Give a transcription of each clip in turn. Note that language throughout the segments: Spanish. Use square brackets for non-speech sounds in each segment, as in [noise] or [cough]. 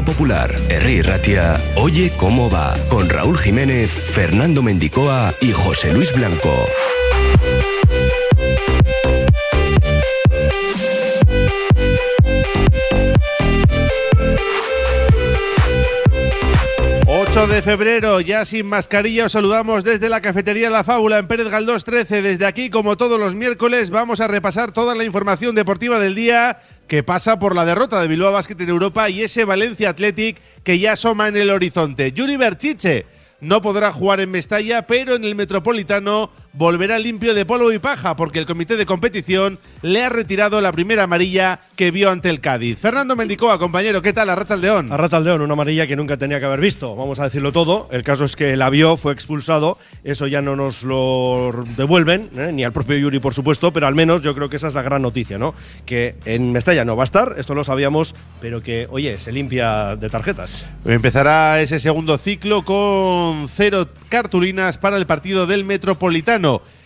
Popular, Herri Ratia, Oye cómo va, con Raúl Jiménez, Fernando Mendicoa y José Luis Blanco. de febrero, ya sin mascarilla, os saludamos desde la cafetería La Fábula en Pérez Galdós 13. Desde aquí, como todos los miércoles, vamos a repasar toda la información deportiva del día que pasa por la derrota de Bilbao Basket en Europa y ese Valencia Athletic que ya asoma en el horizonte. Yuri Berchiche no podrá jugar en Mestalla, pero en el Metropolitano volverá limpio de polvo y paja porque el comité de competición le ha retirado la primera amarilla que vio ante el Cádiz. Fernando Mendicoa, compañero, ¿qué tal? Arracha Aldeón. Arracha Aldeón, una amarilla que nunca tenía que haber visto, vamos a decirlo todo. El caso es que la vio, fue expulsado, eso ya no nos lo devuelven, ¿eh? ni al propio Yuri, por supuesto, pero al menos yo creo que esa es la gran noticia, ¿no? Que en Mestalla no va a estar, esto lo sabíamos, pero que, oye, se limpia de tarjetas. Empezará ese segundo ciclo con cero cartulinas para el partido del Metropolitano.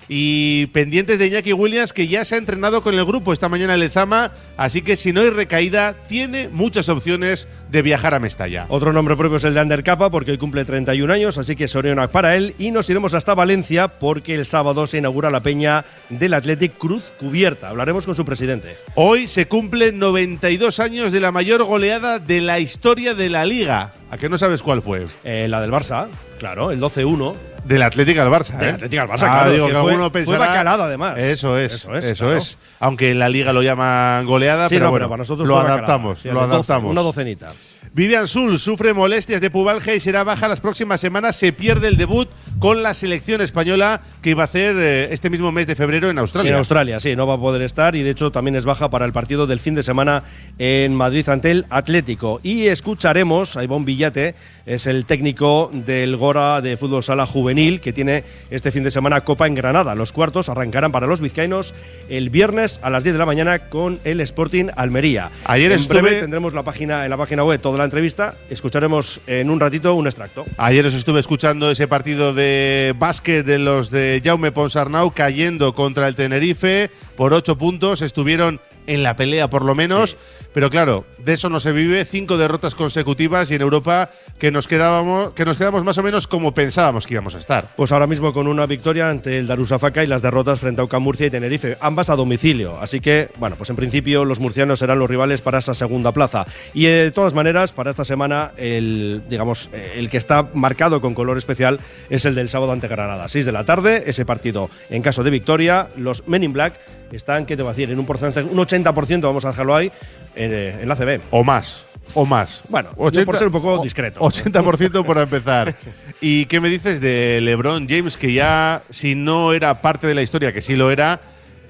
Y pendientes de Iñaki Williams, que ya se ha entrenado con el grupo esta mañana en Lezama, así que si no hay recaída, tiene muchas opciones de viajar a Mestalla. Otro nombre propio es el de Ander Capa, porque hoy cumple 31 años, así que Sorionac para él. Y nos iremos hasta Valencia, porque el sábado se inaugura la peña del Athletic Cruz Cubierta. Hablaremos con su presidente. Hoy se cumplen 92 años de la mayor goleada de la historia de la Liga. ¿A qué no sabes cuál fue? Eh, la del Barça, claro, el 12-1. Del Atlético al Barça, Del ¿eh? Atlético al Barça, Ah, claro. digo es que fue, fue pensará- bacalada, además. Eso es, Eso eso es, es. claro. Aunque en la liga lo llaman goleada, Sí, pero no, bueno, para nosotros lo fue adaptamos, Sí, lo adaptamos. Una docenita. Vivian Sul sufre molestias de pubalgia y será baja las próximas semanas. Se pierde el debut con la selección española que iba a hacer eh, este mismo mes de febrero en Australia. En Australia, sí, no va a poder estar y de hecho también es baja para el partido del fin de semana en Madrid ante el Atlético. Y escucharemos a Ivón Villate, es el técnico del Gora de Fútbol Sala Juvenil que tiene este fin de semana Copa en Granada. Los cuartos arrancarán para los vizcaínos el viernes a las 10 de la mañana con el Sporting Almería. Ayer en estuve- breve tendremos la página, en la página web toda la entrevista. Escucharemos en un ratito un extracto. Ayer os estuve escuchando ese partido de básquet de los de Jaume Ponsarnau cayendo contra el Tenerife por ocho puntos. Estuvieron en la pelea por lo menos, pero claro, de eso no se vive. Cinco derrotas consecutivas y en Europa que nos quedábamos, que nos quedamos más o menos como pensábamos que íbamos a estar. Pues ahora mismo con una victoria ante el Darussafaka y las derrotas frente a Ucam Murcia y Tenerife, ambas a domicilio. Así que, bueno, pues en principio los murcianos serán los rivales para esa segunda plaza. Y eh, de todas maneras, para esta semana, el, digamos, eh, el que está marcado con color especial es el del sábado ante Granada. 6 de la tarde, ese partido. En caso de victoria, los Men in Black están, ¿qué te va a decir? En un porcentaje, un 80%, vamos a dejarlo ahí, en, eh, en la CB. O más. O más. Bueno, yo por ser un poco discreto. 80% para empezar. ¿Y qué me dices de LeBron James, que ya, si no era parte de la historia, que sí lo era,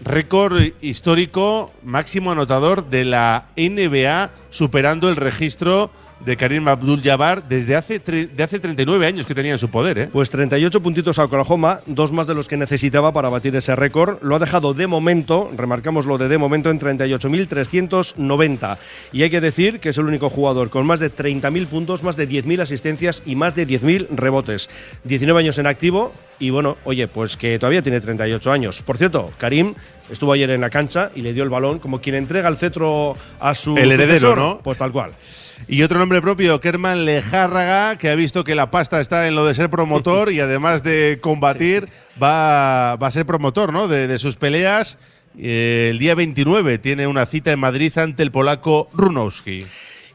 récord histórico, máximo anotador de la NBA, superando el registro de Karim Abdul-Jabbar desde hace, de hace 39 años que tenía en su poder, ¿eh? Pues 38 puntitos a Oklahoma, dos más de los que necesitaba para batir ese récord. Lo ha dejado de momento, remarcamos lo de de momento, en 38.390. Y hay que decir que es el único jugador con más de 30.000 puntos, más de 10.000 asistencias y más de 10.000 rebotes. 19 años en activo y bueno, oye, pues que todavía tiene 38 años. Por cierto, Karim estuvo ayer en la cancha y le dio el balón como quien entrega el cetro a su El heredero, sucesor. ¿no? Pues tal cual. Y otro nombre propio, Kerman Lejárraga, que ha visto que la pasta está en lo de ser promotor y además de combatir, va, va a ser promotor ¿no? de, de sus peleas. Eh, el día 29 tiene una cita en Madrid ante el polaco Runowski.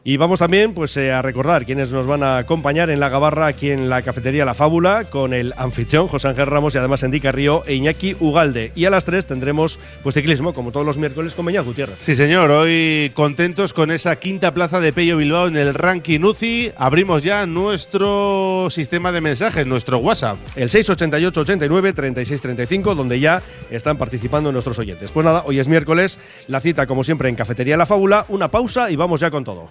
Y vamos también pues, eh, a recordar quienes nos van a acompañar en la gabarra aquí en la cafetería La Fábula con el anfitrión José Ángel Ramos y además Enrique Río e Iñaki Ugalde. Y a las 3 tendremos pues, ciclismo, como todos los miércoles, con Beñat Gutiérrez. Sí, señor. Hoy contentos con esa quinta plaza de Pello Bilbao en el ranking UCI. Abrimos ya nuestro sistema de mensajes, nuestro WhatsApp. El 688 89 36 35, donde ya están participando nuestros oyentes. Pues nada, hoy es miércoles, la cita como siempre en Cafetería La Fábula, una pausa y vamos ya con todo.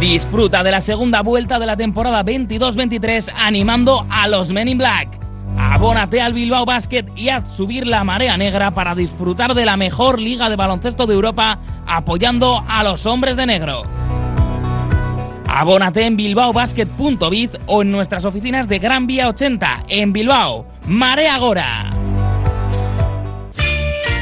Disfruta de la segunda vuelta de la temporada 22-23 animando a los Men in Black. Abónate al Bilbao Basket y haz subir la marea negra para disfrutar de la mejor liga de baloncesto de Europa apoyando a los hombres de negro. Abónate en bilbaobasket.biz o en nuestras oficinas de Gran Vía 80 en Bilbao. Marea Gora.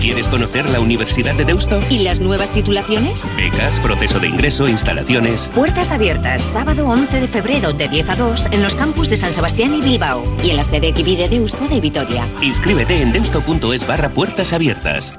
¿Quieres conocer la Universidad de Deusto? ¿Y las nuevas titulaciones? Becas, proceso de ingreso, instalaciones. Puertas abiertas, sábado 11 de febrero de 10 a 2 en los campus de San Sebastián y Bilbao y en la sede Equivi de Deusto de Vitoria. Inscríbete en deusto.es barra puertas abiertas.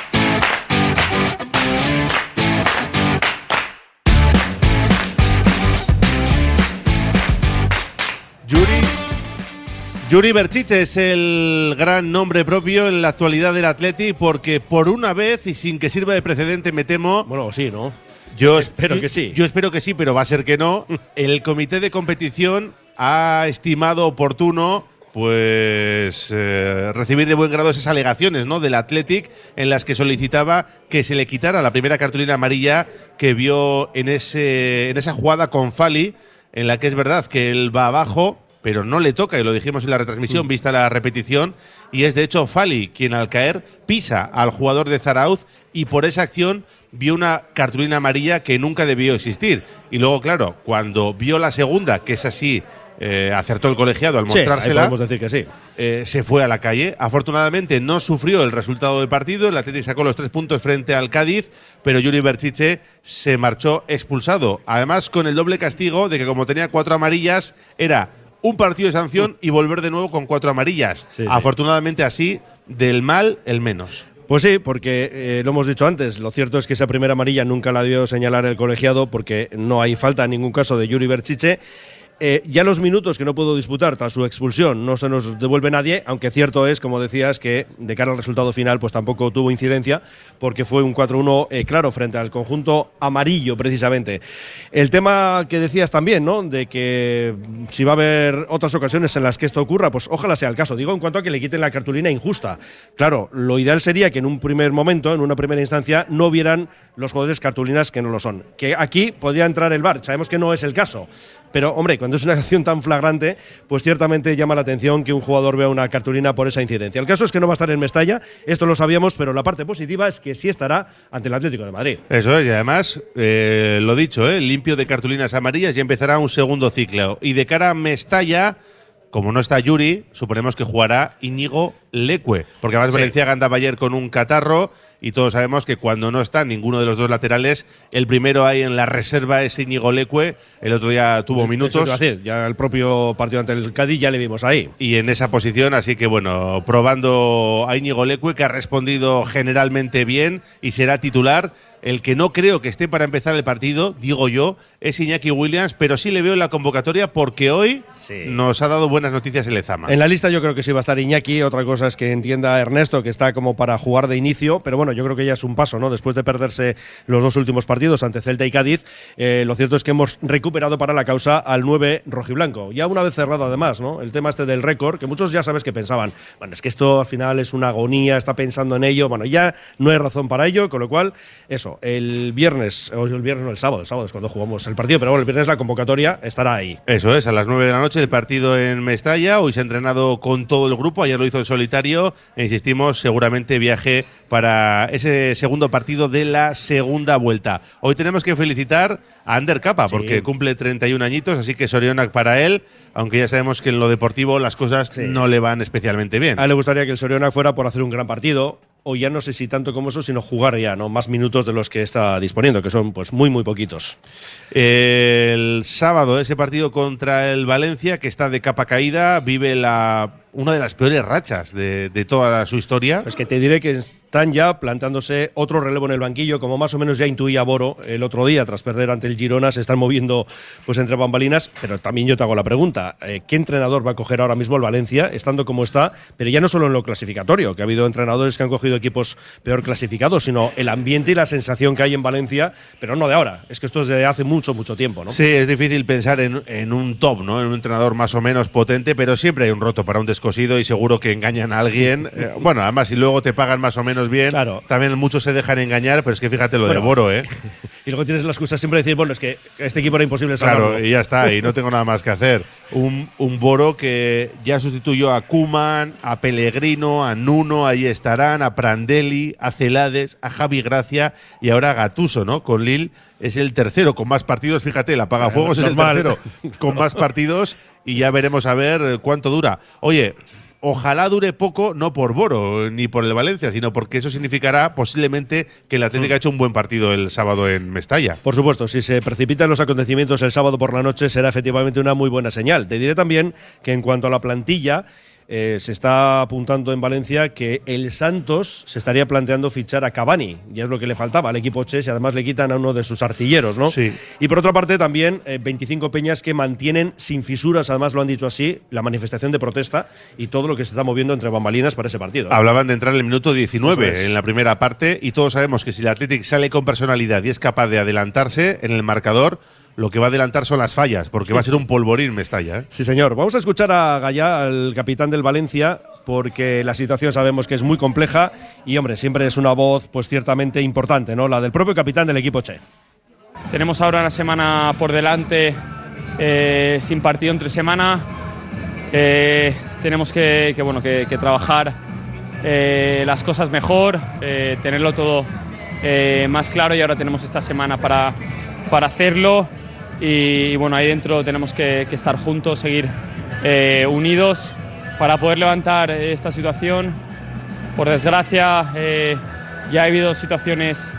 Yuri. Yuri Berchiche es el gran nombre propio en la actualidad del Athletic porque por una vez y sin que sirva de precedente me temo. Bueno, sí, ¿no? Yo [laughs] espero que sí. Yo espero que sí, pero va a ser que no. [laughs] El comité de competición ha estimado oportuno pues eh, recibir de buen grado esas alegaciones ¿no? del Athletic en las que solicitaba que se le quitara la primera cartulina amarilla que vio en, ese, en esa jugada con Fali, en la que es verdad que él va abajo, pero no le toca, y lo dijimos en la retransmisión, vista la repetición, y es de hecho Fali quien al caer pisa al jugador de Zarauz y por esa acción vio una cartulina amarilla que nunca debió existir. Y luego, claro, cuando vio la segunda, que es así, eh, acertó el colegiado al Sí, mostrársela. podemos decir que sí. eh, se fue a la calle. Afortunadamente no sufrió el resultado del partido. El Atlético sacó los tres puntos frente al Cádiz, pero Yuri Berchiche se marchó expulsado. Además, con el doble castigo de que como tenía cuatro amarillas, era un partido de sanción y volver de nuevo con cuatro amarillas. Sí, sí. Afortunadamente así, del mal el menos. Pues sí, porque eh, lo hemos dicho antes, lo cierto es que esa primera amarilla nunca la dio señalar el colegiado porque no hay falta en ningún caso de Yuri Berchiche. Eh, ya los minutos que no pudo disputar tras su expulsión no se nos devuelve nadie, aunque cierto es, como decías, que de cara al resultado final pues tampoco tuvo incidencia porque fue un 4-1 eh, claro frente al conjunto amarillo precisamente. El tema que decías también, ¿no? De que si va a haber otras ocasiones en las que esto ocurra, pues ojalá sea el caso. Digo en cuanto a que le quiten la cartulina injusta. Claro, lo ideal sería que en un primer momento, en una primera instancia, no vieran los jugadores cartulinas que no lo son. Que aquí podría entrar el VAR, sabemos que no es el caso, Pero, hombre, cuando es una acción tan flagrante, pues ciertamente llama la atención que un jugador vea una cartulina por esa incidencia. El caso es que no va a estar en Mestalla, esto lo sabíamos, pero la parte positiva es que sí estará ante el Atlético de Madrid. Eso es, y además, eh, lo dicho, eh, limpio de cartulinas amarillas y empezará un segundo ciclo. Y de cara a Mestalla, como no está Yuri, suponemos que jugará Íñigo Leque, porque además Sí. Valenciaga andaba ayer con un catarro y todos sabemos que cuando no está ninguno de los dos laterales, el primero ahí en la reserva es Íñigo Leque, el otro día tuvo minutos. decir, ya el propio partido ante el Cádiz ya le vimos ahí. y en esa posición, así que bueno, probando a Íñigo Leque, que ha respondido generalmente bien y será titular. El que no creo que esté para empezar el partido, digo yo, es Iñaki Williams, pero sí le veo en la convocatoria porque hoy Sí. nos ha dado buenas noticias el Ezama. En la lista yo creo que sí va a estar Iñaki, otra cosa es que entienda Ernesto que está como para jugar de inicio, pero bueno, yo creo que ya es un paso, ¿no? Después de perderse los dos últimos partidos ante Celta y Cádiz, eh, lo cierto es que hemos recuperado para la causa al 9 rojiblanco. Ya una vez cerrado además, ¿no? El tema este del récord, que muchos ya sabes que pensaban, bueno, es que esto al final es una agonía, está pensando en ello, bueno, ya no hay razón para ello, con lo cual, eso, el viernes, o el viernes no, el sábado, el sábado es cuando jugamos el partido, pero bueno, el viernes la convocatoria estará ahí. Eso es, a las 9 de la noche el partido en Mestalla. Hoy se ha entrenado con todo el grupo, ayer lo hizo en solitario. E insistimos, seguramente viaje para ese segundo partido de la segunda vuelta. Hoy tenemos que felicitar a Ander Capa Sí. porque cumple 31 añitos, así que Sorionak para él, aunque ya sabemos que en lo deportivo las cosas Sí. no le van especialmente bien. A él le gustaría que el Soriona fuera por hacer un gran partido, o ya no sé si tanto como eso, sino jugar ya, ¿no? Más minutos de los que está disponiendo, que son pues muy, muy poquitos. El sábado, ese partido contra el Valencia, que está de capa caída, vive la, una de las peores rachas de, de toda su historia. Es que te diré que están ya plantándose otro relevo en el banquillo, como más o menos ya intuía Boro el otro día, tras perder ante el Girona, se están moviendo pues entre bambalinas, pero también yo te hago la pregunta, eh, ¿qué entrenador va a coger ahora mismo el Valencia, estando como está, pero ya no solo en lo clasificatorio, que ha habido entrenadores que han cogido equipos peor clasificados, sino el ambiente y la sensación que hay en Valencia, pero no de ahora, es que esto es de hace mucho, mucho tiempo, ¿no? Sí, es difícil pensar en, en un top, ¿no? En un entrenador más o menos potente, pero siempre hay un roto para un descosido y seguro que engañan a alguien. [laughs] Eh, bueno, además, si luego te pagan más o menos bien, Claro. también muchos se dejan engañar, pero es que fíjate lo Bueno, de Boro, ¿eh? [laughs] Y luego tienes la excusa siempre de decir, bueno, es que este equipo era imposible salvarlo. Claro, y ya está, y no tengo nada más que hacer. Un, un Boro que ya sustituyó a Kuman, a Pellegrino, a Nuno, ahí estarán, a Prandelli, a Celades, a Javi Gracia y ahora a Gatuso, ¿no? Con Lille es el tercero con más partidos, fíjate, el apagafuegos es el tercero con más partidos y ya veremos a ver cuánto dura. Oye, ojalá dure poco, no por Boro ni por el Valencia, sino porque eso significará posiblemente que el Atlético ha hecho un buen partido el sábado en Mestalla. Por supuesto, si se precipitan los acontecimientos el sábado por la noche será efectivamente una muy buena señal. Te diré también que en cuanto a la plantilla, eh, se está apuntando en Valencia que el Santos se estaría planteando fichar a Cavani, ya es lo que le faltaba al equipo Che, y además le quitan a uno de sus artilleros, ¿no? Sí. Y por otra parte también eh, 25 peñas que mantienen sin fisuras, además lo han dicho así, la manifestación de protesta y todo lo que se está moviendo entre bambalinas para ese partido. ¿eh? Hablaban de entrar en el minuto 19 Eso es. en la primera parte y todos sabemos que si el Athletic sale con personalidad y es capaz de adelantarse en el marcador, lo que va a adelantar son las fallas, porque va a ser un polvorín Mestalla. ¿eh? Sí, señor. Vamos a escuchar a Gallá, al capitán del Valencia, porque la situación sabemos que es muy compleja y, hombre, siempre es una voz, pues ciertamente importante, ¿no? La del propio capitán del equipo Che. Tenemos ahora una semana por delante eh, sin partido entre semana. Eh, tenemos que, que, bueno, que, que trabajar eh, las cosas mejor, eh, tenerlo todo eh, más claro y ahora tenemos esta semana para, para hacerlo. Y, y bueno, ahí dentro tenemos que, que estar juntos, seguir eh, unidos para poder levantar esta situación. Por desgracia, eh, ya ha habido situaciones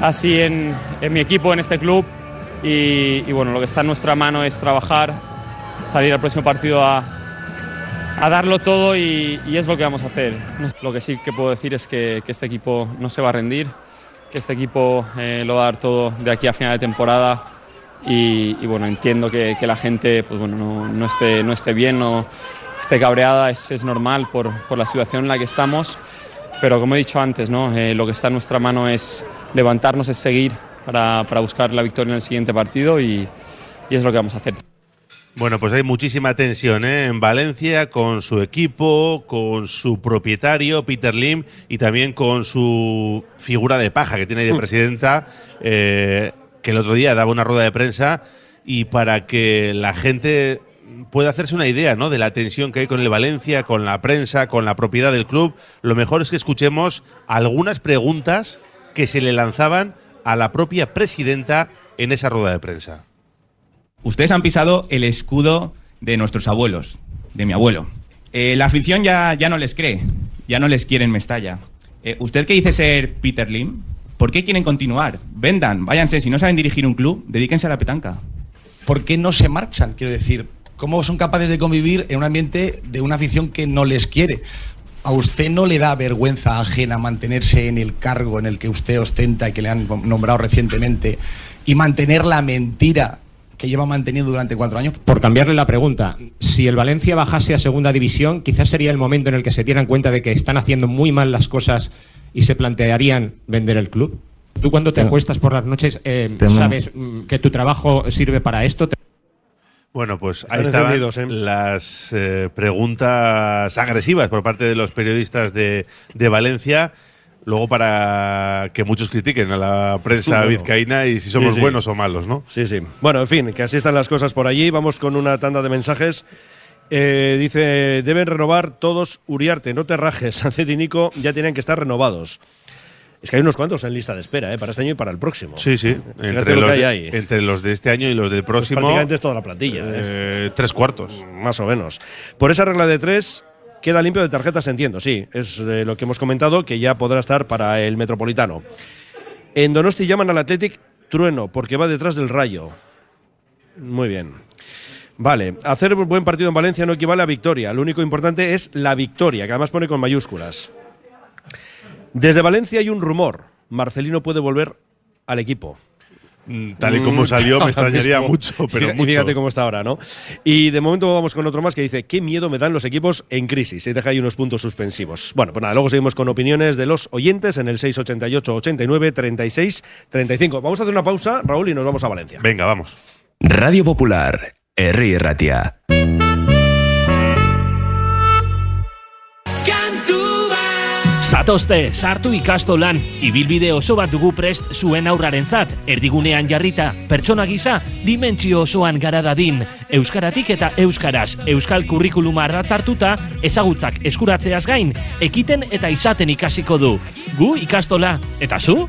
así en, en mi equipo, en este club. Y, y, bueno, lo que está en nuestra mano es trabajar, salir al próximo partido a, a darlo todo y, y, es lo que vamos a hacer. Lo que sí que puedo decir es que, que este equipo no se va a rendir, que este equipo eh, lo va a dar todo de aquí a final de temporada. Y, y bueno, entiendo que, que, la gente pues bueno, no, no, esté, no esté bien, no esté cabreada, es, es normal por, por, la situación en la que estamos. Pero como he dicho antes, ¿no? Eh, lo que está en nuestra mano es levantarnos, es seguir para, para buscar la victoria en el siguiente partido y, y, es lo que vamos a hacer. Bueno, pues hay muchísima tensión ¿eh? en Valencia con su equipo, con su propietario, Peter Lim, y también con su figura de paja que tiene ahí de presidenta, eh, que el otro día daba una rueda de prensa y para que la gente pueda hacerse una idea ¿no? de la tensión que hay con el Valencia, con la prensa, con la propiedad del club, lo mejor es que escuchemos algunas preguntas que se le lanzaban a la propia presidenta en esa rueda de prensa. Ustedes han pisado el escudo de nuestros abuelos, de mi abuelo. Eh, la afición ya, ya no les cree, ya no les quiere en Mestalla. Eh, ¿Usted qué dice ser Peter Lim? ¿Por qué quieren continuar? Vendan, váyanse, si no saben dirigir un club, dedíquense a la petanca. ¿Por qué no se marchan? Quiero decir, ¿cómo son capaces de convivir en un ambiente de una afición que no les quiere? ¿A usted no le da vergüenza ajena mantenerse en el cargo en el que usted ostenta y que le han nombrado recientemente y mantener la mentira que lleva manteniendo durante cuatro años? Por cambiarle la pregunta, si el Valencia bajase a segunda división, quizás sería el momento en el que se dieran cuenta de que están haciendo muy mal las cosas y se plantearían vender el club. Tú cuando te acuestas por las noches, eh, ¿sabes mm, que tu trabajo sirve para esto? Bueno, pues Están ahí estaban ¿eh? las eh, preguntas agresivas por parte de los periodistas de, de Valencia. Luego para que muchos critiquen a la prensa Bueno. vizcaína y si somos Sí, sí. buenos o malos, ¿no? Sí, sí. Bueno, en fin, que así están las cosas por allí. Vamos con una tanda de mensajes. Eh, dice, deben renovar todos Uriarte, no te rajes, [laughs] Sánchez y Nico ya tienen que estar renovados. Es que hay unos cuantos en lista de espera, ¿eh? para este año y para el próximo. Sí, sí. Fíjate Entre lo los, que hay de, ahí. entre los de este año y los del próximo. prácticamente es toda la plantilla, ¿eh? eh, tres cuartos. Más o menos. Por esa regla de tres, queda limpio de tarjetas, entiendo, sí. Es eh, lo que hemos comentado, que ya podrá estar para el Metropolitano. En Donosti llaman al Athletic trueno, porque va detrás del rayo. Muy bien. Vale, hacer un buen partido en Valencia no equivale a victoria. Lo único importante es la victoria, que además pone con mayúsculas. Desde Valencia hay un rumor. Marcelino puede volver al equipo. Tal y como Mm, salió, me [laughs] extrañaría mucho, pero. Fíjate cómo está ahora, ¿no? Y de momento vamos con otro más que dice, qué miedo me dan los equipos en crisis. Y deja ahí unos puntos suspensivos. Bueno, pues nada, luego seguimos con opiniones de los oyentes en el 688 89 36 35. Vamos a hacer una pausa, Raúl, y nos vamos a Valencia. Venga, vamos. Radio Popular, Herri Ratia. Zatozte, sartu ikastolan, ibilbide oso bat dugu prest zuen aurrarentzat, erdigunean jarrita, pertsona gisa, dimentsio osoan gara dadin, euskaratik eta euskaraz, euskal kurrikuluma arratzartuta, ezagutzak eskuratzeaz gain, ekiten eta izaten ikasiko du. Gu ikastola, eta zu?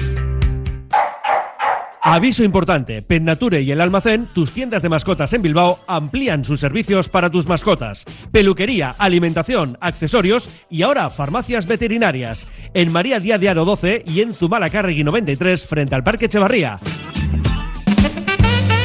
Aviso importante, Pet Nature y el almacén, tus tiendas de mascotas en Bilbao, amplían sus servicios para tus mascotas. Peluquería, alimentación, accesorios y ahora farmacias veterinarias. En María Díaz de Aro 12 y en Zumalacárregui 93 frente al Parque Echevarría.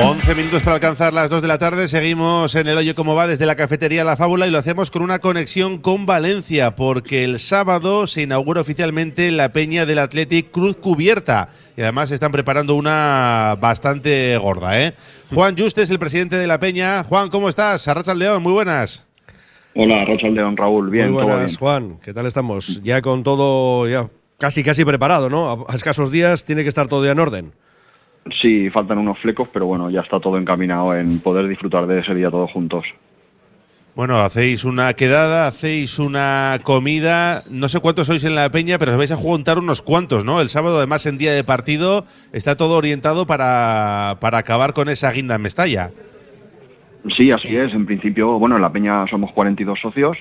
11 minutos para alcanzar las 2 de la tarde. Seguimos en el hoyo como va desde la cafetería La Fábula y lo hacemos con una conexión con Valencia porque el sábado se inaugura oficialmente la peña del Athletic Cruz Cubierta y además están preparando una bastante gorda. ¿eh? Juan Juste es el presidente de la peña. Juan, ¿cómo estás? Arracha León, muy buenas. Hola, Arracha León, Raúl. Bien, muy todo buenas, bien. Juan. ¿Qué tal estamos? Ya con todo ya casi casi preparado, ¿no? A, a escasos días tiene que estar todo ya en orden. Sí, faltan unos flecos, pero bueno, ya está todo encaminado en poder disfrutar de ese día todos juntos. Bueno, hacéis una quedada, hacéis una comida. No sé cuántos sois en la peña, pero os vais a juntar unos cuantos, ¿no? El sábado, además, en día de partido, está todo orientado para, para acabar con esa guinda en Mestalla. Sí, así es. En principio, bueno, en la Peña somos 42 socios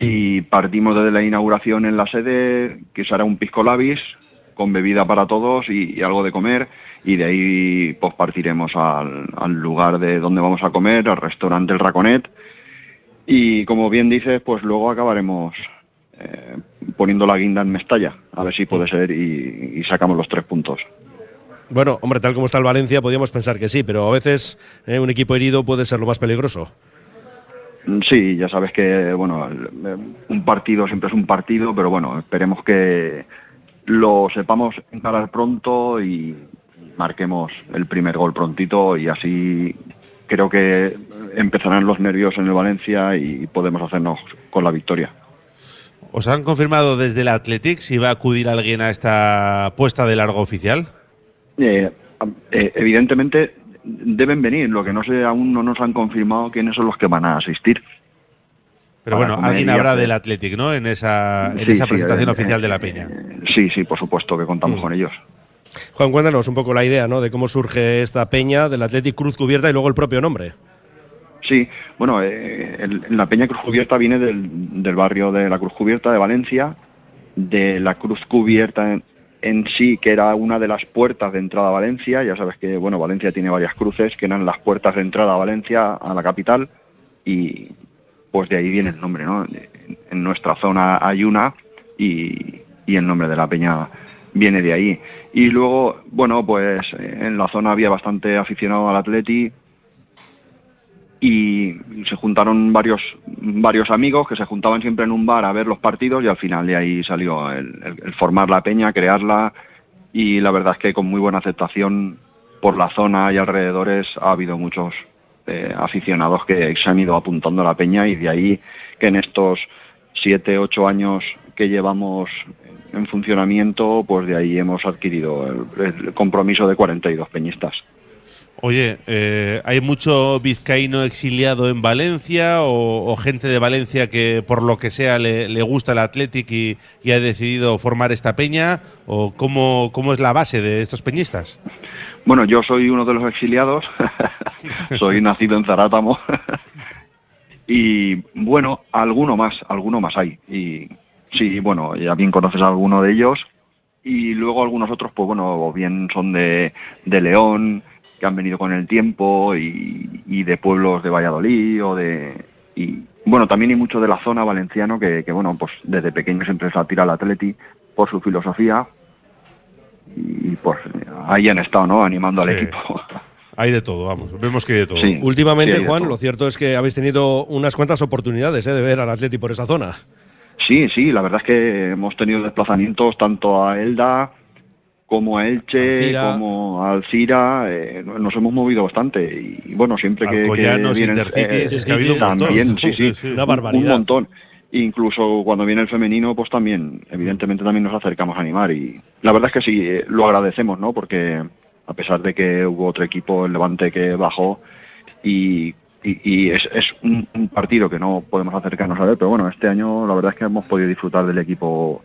y partimos desde la inauguración en la sede, que será un pisco labis con bebida para todos y, y algo de comer. Y de ahí pues partiremos al, al lugar de donde vamos a comer, al restaurante El Raconet. Y como bien dices, pues luego acabaremos eh, poniendo la guinda en Mestalla, a ver si puede ser y, y sacamos los tres puntos. Bueno, hombre, tal como está el Valencia, podríamos pensar que sí, pero a veces eh, un equipo herido puede ser lo más peligroso. Sí, ya sabes que bueno, eh, un partido siempre es un partido, pero bueno, esperemos que lo sepamos encarar pronto y marquemos el primer gol prontito y así creo que empezarán los nervios en el Valencia y podemos hacernos con la victoria. ¿Os han confirmado desde el Athletic si va a acudir alguien a esta puesta de largo oficial? Eh, eh, evidentemente deben venir, lo que no sé aún no nos han confirmado quiénes son los que van a asistir. Pero bueno, alguien habrá del Athletic, ¿no? En esa, en Sí, esa sí, presentación eh, oficial eh, de la Peña. Sí, sí, por supuesto que contamos con ellos. Juan, cuéntanos un poco la idea, ¿no? De cómo surge esta peña del Athletic Cruz Cubierta y luego el propio nombre. Sí, bueno, eh, el- la Peña Cruz Cubierta viene del, del barrio de la Cruz Cubierta de Valencia, de la Cruz Cubierta en, en sí, que era una de las puertas de entrada a Valencia. Ya sabes que, bueno, Valencia tiene varias cruces que eran las puertas de entrada a Valencia, a la capital, y pues de ahí viene el nombre, ¿no? En, nuestra zona hay una y, y el nombre de la Peña viene de ahí. Y luego, bueno, pues en la zona había bastante aficionado al Atleti, y se juntaron varios varios amigos que se juntaban siempre en un bar a ver los partidos y al final de ahí salió el, el- el formar la peña, crearla y la verdad es que con muy buena aceptación por la zona y alrededores ha habido muchos eh, aficionados que se han ido apuntando a la peña y de ahí que en estos siete, ocho años que llevamos en funcionamiento, pues de ahí hemos adquirido el, compromiso de 42 peñistas. Oye, eh, ¿hay mucho vizcaíno exiliado en Valencia o, gente de Valencia que por lo que sea le, le gusta el Athletic y, y ha decidido formar esta peña? ¿O cómo, cómo es la base de estos peñistas? Bueno, yo soy uno de los exiliados, [laughs] soy [laughs] nacido en Zarátamo. [laughs] Y bueno, alguno más, alguno más hay. Y sí, bueno, ya bien conoces a alguno de ellos. Y luego algunos otros, pues bueno, o bien son de, de León, que han venido con el tiempo y, y de pueblos de Valladolid o de... Y bueno, también hay mucho de la zona valenciano que, que bueno, pues desde pequeño siempre se atira al Atleti por su filosofía y pues ahí han estado, ¿no? Animando al equipo. Hay de todo, vamos. Vemos que hay de todo. Sí. Últimamente, Sí, hay de Juan, todo. lo cierto es que habéis tenido unas cuantas oportunidades ¿eh? de ver al Atleti por esa zona. Sí, sí, la verdad es que hemos tenido desplazamientos tanto a Elda como a Elche, Alcira. como a Alcira, eh, nos hemos movido bastante y bueno, siempre que, que Alcoyanos, vienen, Intercities, es que ha habido un montón. también, sí, sí, Sí, sí. Una un- barbaridad. Un montón. Incluso cuando viene el femenino, pues también, evidentemente también nos acercamos a animar y la verdad es que sí, eh, lo agradecemos, ¿no? Porque a pesar de que hubo otro equipo, el Levante, que bajó y, y, y es, es un, un partido que no podemos acercarnos a ver, pero bueno, este año la verdad es que hemos podido disfrutar del equipo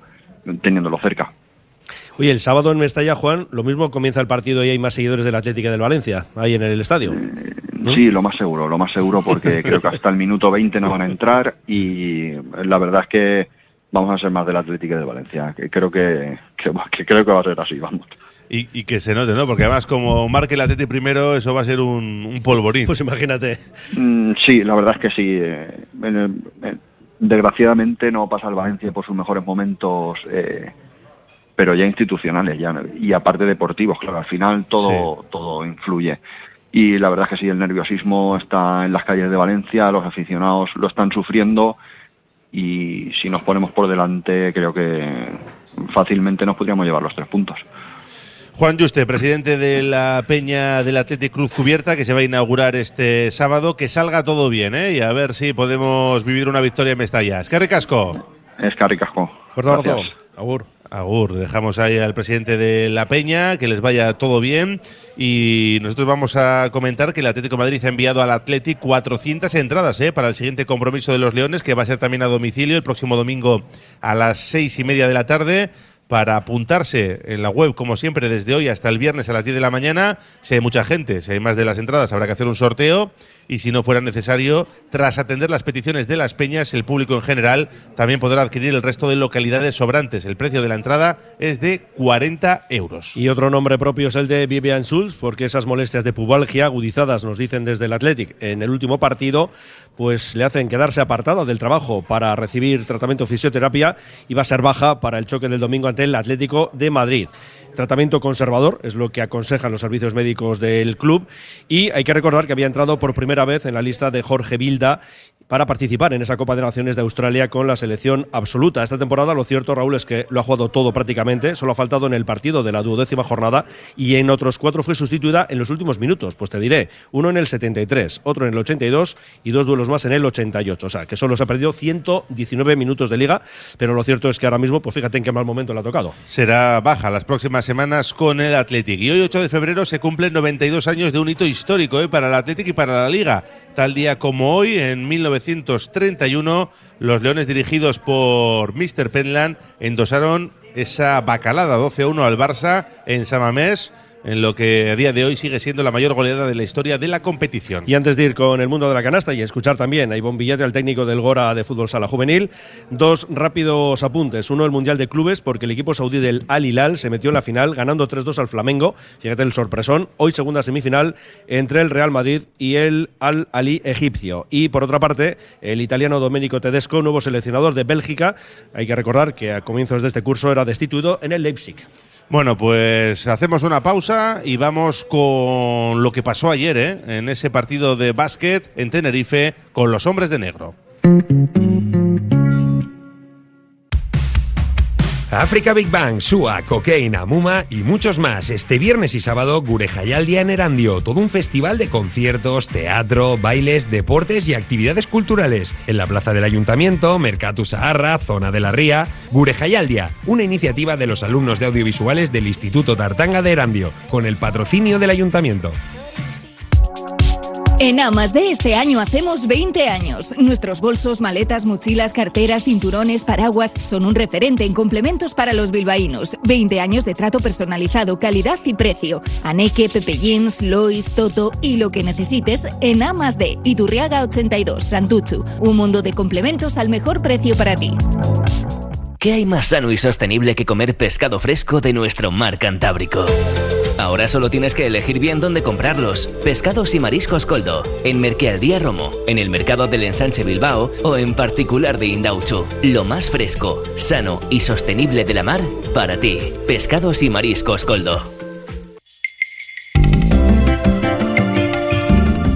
teniéndolo cerca. Oye, el sábado en Mestalla, Juan, lo mismo comienza el partido y hay más seguidores del Atlético del Valencia, ahí en el estadio. Sí, lo más seguro, lo más seguro, porque [laughs] creo que hasta el minuto 20 no van a entrar y la verdad es que vamos a ser más del Atlético de Valencia. Que creo que, que, [laughs] que creo que va a ser así, vamos. Y, y que se note, ¿no? Porque además, como marque el Atleti primero, eso va a ser un, un polvorín. Pues imagínate. Mm, sí, la verdad es que sí. eh, en el- en- desgraciadamente no pasa el Valencia por sus mejores momentos, eh, pero ya institucionales ya, y aparte deportivos, claro, al final todo, todo influye. Y la verdad es que sí, el nerviosismo está en las calles de Valencia, los aficionados lo están sufriendo y si nos ponemos por delante creo que fácilmente nos podríamos llevar los tres puntos. Juan Juste, presidente de la Peña del Athletic Cruz Cubierta, que se va a inaugurar este sábado. Que salga todo bien, ¿eh? Y a ver si podemos vivir una victoria en Mestalla. Es que ricasco. Es que ricasco. Gracias. Agur. Agur. Dejamos ahí al presidente de la Peña, que les vaya todo bien. Y nosotros vamos a comentar que el Atlético Madrid ha enviado al Athletic 400 entradas ¿eh? para el siguiente compromiso de los Leones, que va a ser también a domicilio el próximo domingo a las seis y media de la tarde para apuntarse en la web, como siempre, desde hoy hasta el viernes a las 10 de la mañana. Si hay mucha gente, si hay más de las entradas, habrá que hacer un sorteo. Y si no fuera necesario, tras atender las peticiones de las peñas, el público en general también podrá adquirir el resto de localidades sobrantes. El precio de la entrada es de 40 euros. Y otro nombre propio es el de Vivian Schulz, porque esas molestias de pubalgia agudizadas, nos dicen desde el Athletic, en el último partido, pues le hacen quedarse apartada del trabajo para recibir tratamiento fisioterapia y va a ser baja para el choque del domingo ante el Atlético de Madrid. Tratamiento conservador es lo que aconsejan los servicios médicos del club. Y hay que recordar que había entrado por primera vez en la lista de Jorge Vilda para participar en esa Copa de Naciones de Australia con la selección absoluta. Esta temporada lo cierto, Raúl, es que lo ha jugado todo prácticamente, solo ha faltado en el partido de la duodécima jornada y en otros cuatro fue sustituida en los últimos minutos. Pues te diré, uno en el 73, otro en el 82 y dos duelos más en el 88. O sea, que solo se ha perdido 119 minutos de liga, pero lo cierto es que ahora mismo, pues fíjate en qué mal momento le ha tocado. Será baja las próximas semanas con el Athletic. Y hoy, 8 de febrero, se cumplen 92 años de un hito histórico ¿eh? para el Athletic y para la liga. Tal día como hoy, en 1931, los Leones dirigidos por Mr. Penland endosaron esa bacalada 12-1 al Barça en Samamés en lo que a día de hoy sigue siendo la mayor goleada de la historia de la competición. Y antes de ir con el mundo de la canasta y escuchar también a Ivonne Villate, al técnico del Gora de Fútbol Sala Juvenil, dos rápidos apuntes. Uno, el Mundial de Clubes, porque el equipo saudí del Al Hilal se metió en la final ganando 3-2 al Flamengo. Fíjate el sorpresón. Hoy segunda semifinal entre el Real Madrid y el Al Ali egipcio. Y por otra parte, el italiano Domenico Tedesco, nuevo seleccionador de Bélgica. Hay que recordar que a comienzos de este curso era destituido en el Leipzig. Bueno, pues hacemos una pausa y vamos con lo que pasó ayer ¿eh? en ese partido de básquet en Tenerife con los hombres de negro. África Big Bang, Sua, Cocaine, Muma y muchos más. Este viernes y sábado, Gurejayaldia en Erandio. Todo un festival de conciertos, teatro, bailes, deportes y actividades culturales. En la plaza del Ayuntamiento, Mercatu Saharra, Zona de la Ría. Gurejayaldia, una iniciativa de los alumnos de audiovisuales del Instituto Tartanga de Erandio, con el patrocinio del Ayuntamiento. En Amas de este año hacemos 20 años. Nuestros bolsos, maletas, mochilas, carteras, cinturones, paraguas son un referente en complementos para los bilbaínos. 20 años de trato personalizado, calidad y precio. Aneque, Pepe Jeans, Lois, Toto y lo que necesites en Amas de Iturriaga 82, Santuchu. Un mundo de complementos al mejor precio para ti. ¿Qué hay más sano y sostenible que comer pescado fresco de nuestro mar Cantábrico? Ahora solo tienes que elegir bien dónde comprarlos. Pescados y mariscos Coldo, en Merquealdía Romo, en el mercado del Ensanche Bilbao o en particular de Indauchu. Lo más fresco, sano y sostenible de la mar para ti. Pescados y mariscos Coldo.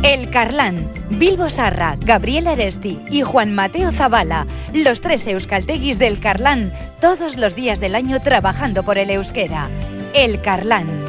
El Carlán, Bilbo Sarra, Gabriel Aresti y Juan Mateo Zavala, los tres euskalteguis del Carlán, todos los días del año trabajando por el euskera. El Carlán.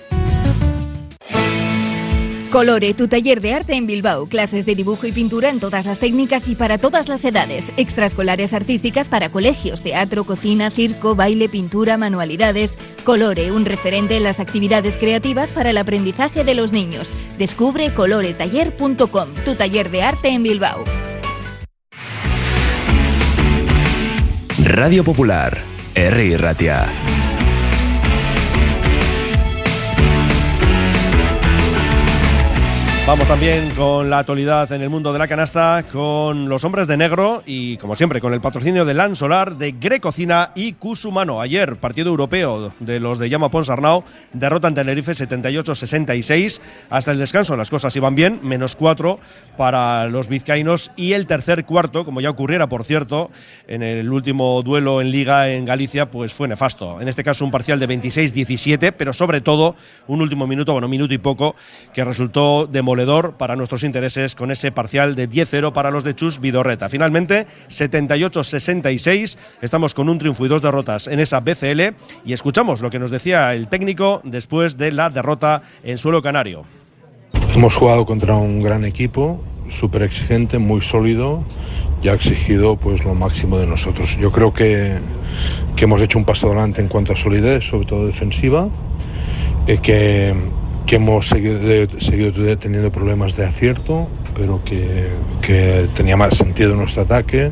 Colore, tu taller de arte en Bilbao. Clases de dibujo y pintura en todas las técnicas y para todas las edades. Extraescolares artísticas para colegios, teatro, cocina, circo, baile, pintura, manualidades. Colore, un referente en las actividades creativas para el aprendizaje de los niños. Descubre coloretaller.com, tu taller de arte en Bilbao. Radio Popular, R. Ratia. Vamos también con la actualidad en el mundo de la canasta, con los hombres de negro y, como siempre, con el patrocinio de Lan Solar, de Grecocina y Cusumano. Ayer, partido europeo de los de Llama Ponsarnau, derrota en Tenerife 78-66. Hasta el descanso las cosas iban bien, menos 4 para los vizcaínos y el tercer cuarto, como ya ocurriera, por cierto, en el último duelo en Liga en Galicia, pues fue nefasto. En este caso, un parcial de 26-17, pero sobre todo un último minuto, bueno, minuto y poco, que resultó demoledor para nuestros intereses con ese parcial de 10-0 para los de Chus Vidorreta. Finalmente, 78-66, estamos con un triunfo y dos derrotas en esa BCL y escuchamos lo que nos decía el técnico después de la derrota en suelo canario. Hemos jugado contra un gran equipo, súper exigente, muy sólido y ha exigido pues lo máximo de nosotros. Yo creo que, que hemos hecho un paso adelante en cuanto a solidez, sobre todo defensiva, eh, que que hemos seguido, seguido, teniendo problemas de acierto, pero que, que, tenía más sentido nuestro ataque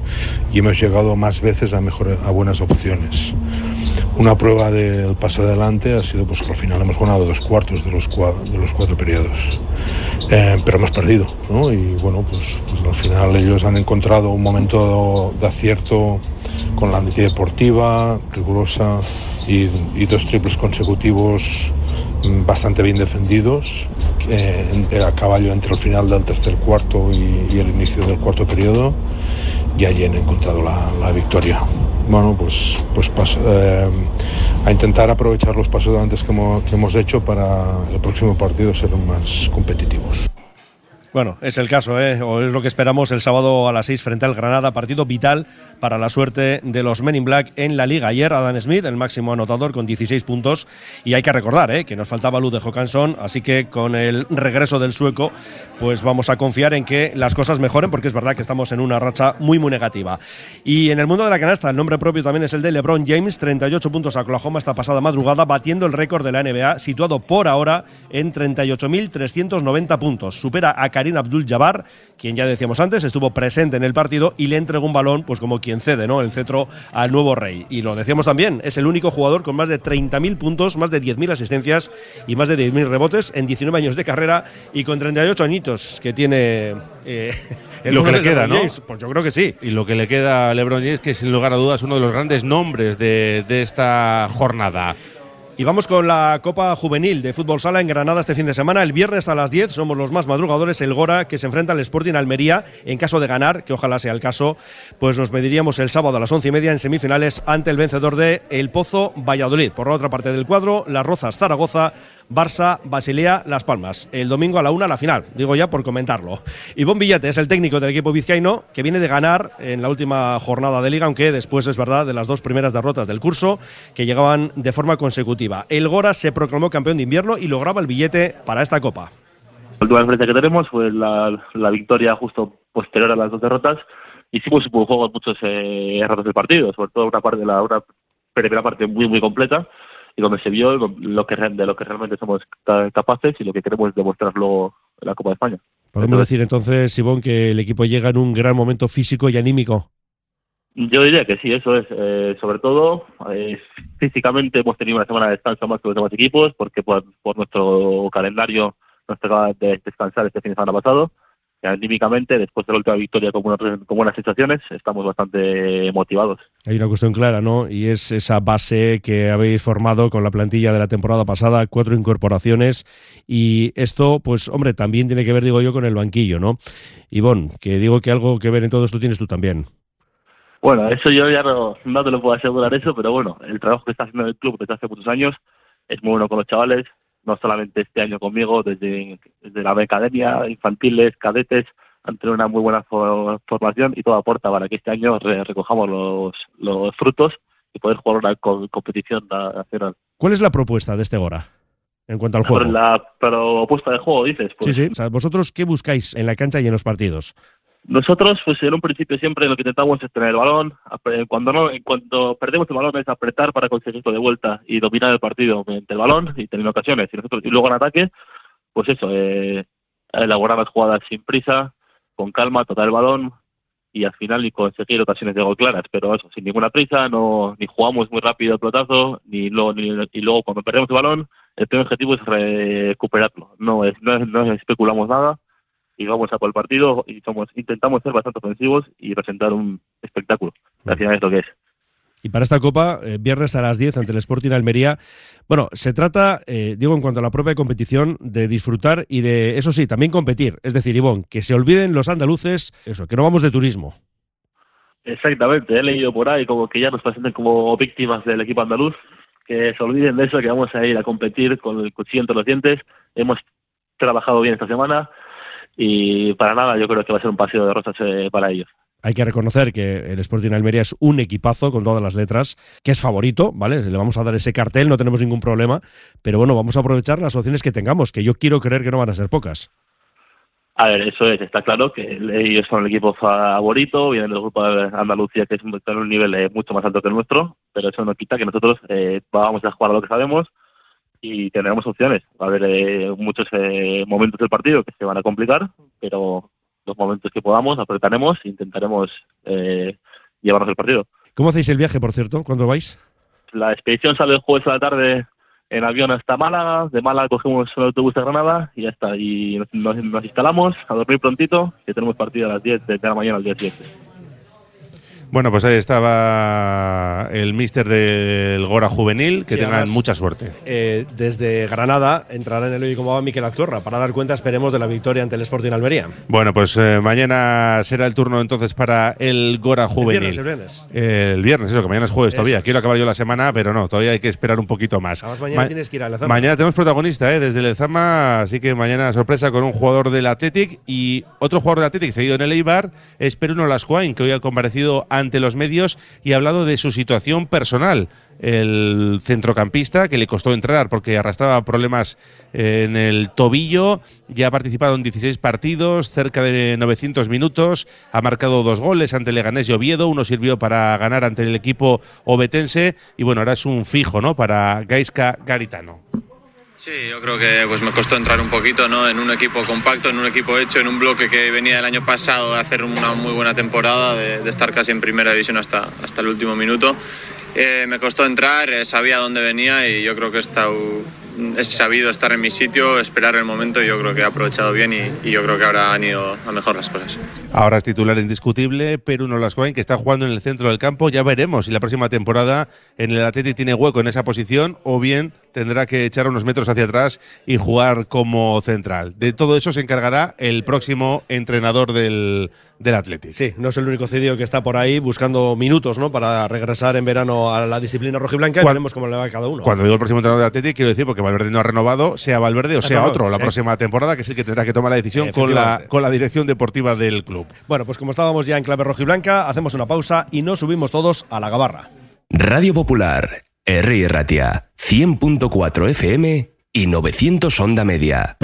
y hemos llegado más veces a, mejor, a buenas opciones. Una prueba del paso adelante ha sido pues, que al final hemos ganado dos cuartos de los, de los cuatro periodos, eh, pero hemos perdido. ¿no? Y bueno, pues, pues, al final ellos han encontrado un momento de acierto con la deportiva, rigurosa y, y dos triples consecutivos bastante bien defendidos, eh, a caballo entre el final del tercer cuarto y, el inicio del cuarto periodo, y allí han encontrado la, victoria. Bueno, pues, pues eh, a intentar aprovechar los pasos antes que hemos, que hemos hecho para el próximo partido ser más competitivos. Bueno, es el caso, ¿eh? o es lo que esperamos el sábado a las 6 frente al Granada, partido vital para la suerte de los Men in Black en la liga. Ayer Adam Smith, el máximo anotador con 16 puntos, y hay que recordar ¿eh? que nos faltaba luz de Jokansson, así que con el regreso del sueco, pues vamos a confiar en que las cosas mejoren, porque es verdad que estamos en una racha muy, muy negativa. Y en el mundo de la canasta, el nombre propio también es el de LeBron James, 38 puntos a Oklahoma esta pasada madrugada, batiendo el récord de la NBA, situado por ahora en 38.390 puntos. Supera a Karim Abdul-Jabbar, quien ya decíamos antes estuvo presente en el partido y le entregó un balón, pues como quien cede, ¿no? El cetro al nuevo rey. Y lo decíamos también, es el único jugador con más de 30.000 puntos, más de 10.000 asistencias y más de 10.000 rebotes en 19 años de carrera y con 38 añitos que tiene. Eh, [laughs] lo que le queda, ¿no? pues yo creo que sí. Y lo que le queda a LeBron James, que sin lugar a dudas es uno de los grandes nombres de, de esta jornada. Y vamos con la Copa Juvenil de Fútbol Sala en Granada este fin de semana. El viernes a las 10 somos los más madrugadores, el Gora, que se enfrenta al Sporting Almería. En caso de ganar, que ojalá sea el caso, pues nos mediríamos el sábado a las once y media en semifinales ante el vencedor de El Pozo Valladolid. Por la otra parte del cuadro, Las Rozas Zaragoza Barça, Basilea, Las Palmas. El domingo a la una, la final, digo ya por comentarlo. Ivón Villate es el técnico del equipo vizcaíno que viene de ganar en la última jornada de liga, aunque después es verdad de las dos primeras derrotas del curso que llegaban de forma consecutiva. El Gora se proclamó campeón de invierno y lograba el billete para esta copa. La última diferencia que tenemos fue la, victoria justo posterior a las dos derrotas. Hicimos un juego en muchos eh, errores del partido, sobre todo una parte de la una primera parte muy muy completa y donde se vio lo que, de lo que realmente somos capaces y lo que queremos demostrarlo en la Copa de España. Podemos decir entonces, Sibón, que el equipo llega en un gran momento físico y anímico. Yo diría que sí, eso es. Eh, sobre todo, eh, físicamente hemos tenido una semana de descanso más que los demás equipos, porque por, por nuestro calendario nos tocaba de descansar este fin de semana pasado anímicamente, después de la última victoria con buenas, con buenas sensaciones, estamos bastante motivados. Hay una cuestión clara, ¿no? Y es esa base que habéis formado con la plantilla de la temporada pasada, cuatro incorporaciones, y esto, pues, hombre, también tiene que ver, digo yo, con el banquillo, ¿no? Ivonne, que digo que algo que ver en todo esto tienes tú también. Bueno, eso yo ya no, no te lo puedo asegurar eso, pero bueno, el trabajo que está haciendo el club desde hace muchos años es muy bueno con los chavales, no solamente este año conmigo, desde, desde la academia, infantiles, cadetes, han tenido una muy buena formación y todo aporta para que este año recojamos los, los frutos y poder jugar una competición nacional. ¿Cuál es la propuesta de este Gora? En cuanto al juego. La propuesta de juego, dices. Pues, sí, sí. ¿Vosotros qué buscáis en la cancha y en los partidos? Nosotros, pues en un principio siempre lo que intentamos es tener el balón. Cuando no, cuando perdemos el balón es apretar para conseguirlo de vuelta y dominar el partido mediante el balón y tener ocasiones. Y, nosotros, y luego en ataque, pues eso, eh, elaborar las jugadas sin prisa, con calma, tocar el balón y al final y conseguir ocasiones de gol claras. Pero eso, sin ninguna prisa, no ni jugamos muy rápido el pelotazo, ni, luego, ni y luego cuando perdemos el balón, el primer objetivo es recuperarlo. No, es, no, no especulamos nada y vamos a por el partido y somos intentamos ser bastante ofensivos y presentar un espectáculo. Al final es lo que es. Y para esta Copa, eh, viernes a las 10 ante el Sporting Almería. Bueno, se trata, eh, digo, en cuanto a la propia competición, de disfrutar y de, eso sí, también competir. Es decir, Ivón, que se olviden los andaluces, eso, que no vamos de turismo. Exactamente, he leído por ahí como que ya nos presenten como víctimas del equipo andaluz, que se olviden de eso, que vamos a ir a competir con el cuchillo entre los dientes. Hemos trabajado bien esta semana y para nada yo creo que va a ser un paseo de rosas eh, para ellos. Hay que reconocer que el Sporting Almería es un equipazo con todas las letras, que es favorito, ¿vale? Le vamos a dar ese cartel, no tenemos ningún problema, pero bueno, vamos a aprovechar las opciones que tengamos, que yo quiero creer que no van a ser pocas. A ver, eso es, está claro que ellos son el equipo favorito, vienen del grupo de Andalucía, que es un, un nivel eh, mucho más alto que el nuestro, pero eso no quita que nosotros eh, vamos a jugar a lo que sabemos y tendremos opciones. Va a haber eh, muchos eh, momentos del partido que se van a complicar, pero los momentos que podamos apretaremos e intentaremos eh, llevarnos el partido. ¿Cómo hacéis el viaje, por cierto? ¿Cuándo vais? La expedición sale el jueves a la tarde en avión hasta Málaga, de Málaga cogemos el autobús de Granada y ya está. Y nos instalamos a dormir prontito, que tenemos partido a las 10 de la mañana al día siguiente. Bueno, pues ahí estaba el mister del Gora Juvenil. Que Sí, tengan además- mucha suerte. Eh, desde Granada entrará en el hoy como va Miquel Azcorra para dar cuenta, esperemos, de la victoria ante el Sporting Almería. Bueno, pues eh, mañana será el turno entonces para el Gora Juvenil. viernes, el viernes. El viernes, eso, que mañana es jueves Eso todavía. Quiero acabar yo la semana, pero no, todavía hay que esperar un poquito más. Además, mañana Ma- tienes que ir a Lezama. Mañana tenemos protagonista, ¿eh? desde Lezama, así que mañana sorpresa con un jugador del Athletic y otro jugador del Athletic cedido en el Eibar es Peruno Lascuain, que hoy ha comparecido ante los medios y ha hablado de su situación personal. El centrocampista que le costó entrar porque arrastraba problemas eh, en el tobillo, ya ha participado en 16 partidos, cerca de 900 minutos, ha marcado dos goles ante Leganés y Oviedo, uno sirvió para ganar ante el equipo obetense y bueno, ahora es un fijo ¿no? para Gaisca Garitano. Sí, yo creo que pues me costó entrar un poquito ¿no? en un equipo compacto, en un equipo hecho, en un bloque que venía el año pasado de hacer una muy buena temporada, de, estar casi en primera división hasta, hasta el último minuto. Eh, me costó entrar, eh, sabía dónde venía y yo creo que he, estado- he sabido estar en mi sitio, esperar el momento yo creo que he aprovechado bien y, yo creo que ahora han ido a mejor las cosas. Ahora es titular indiscutible, Peruno Lascoain, que está jugando en el centro del campo. Ya veremos si la próxima temporada en el Atleti tiene hueco en esa posición o bien tendrá que echar unos metros hacia atrás y jugar como central. De todo eso se encargará el próximo entrenador del, del Atleti. Sí, no es el único cedido que está por ahí buscando minutos ¿no? para regresar en verano a la disciplina rojiblanca y veremos cómo le va a cada uno. Cuando digo el próximo entrenador del Atleti, quiero decir porque Valverde no ha renovado, sea Valverde o Ah, sea no, otro, la sí. próxima temporada, que es el que tendrá que tomar la decisión con la, con la dirección deportiva del club. Bueno, pues como estábamos ya en clave rojiblanca, hacemos una pausa y nos subimos todos a la gabarra. Radio Popular, R. Ratia, 100.4 FM y 900 Onda Media.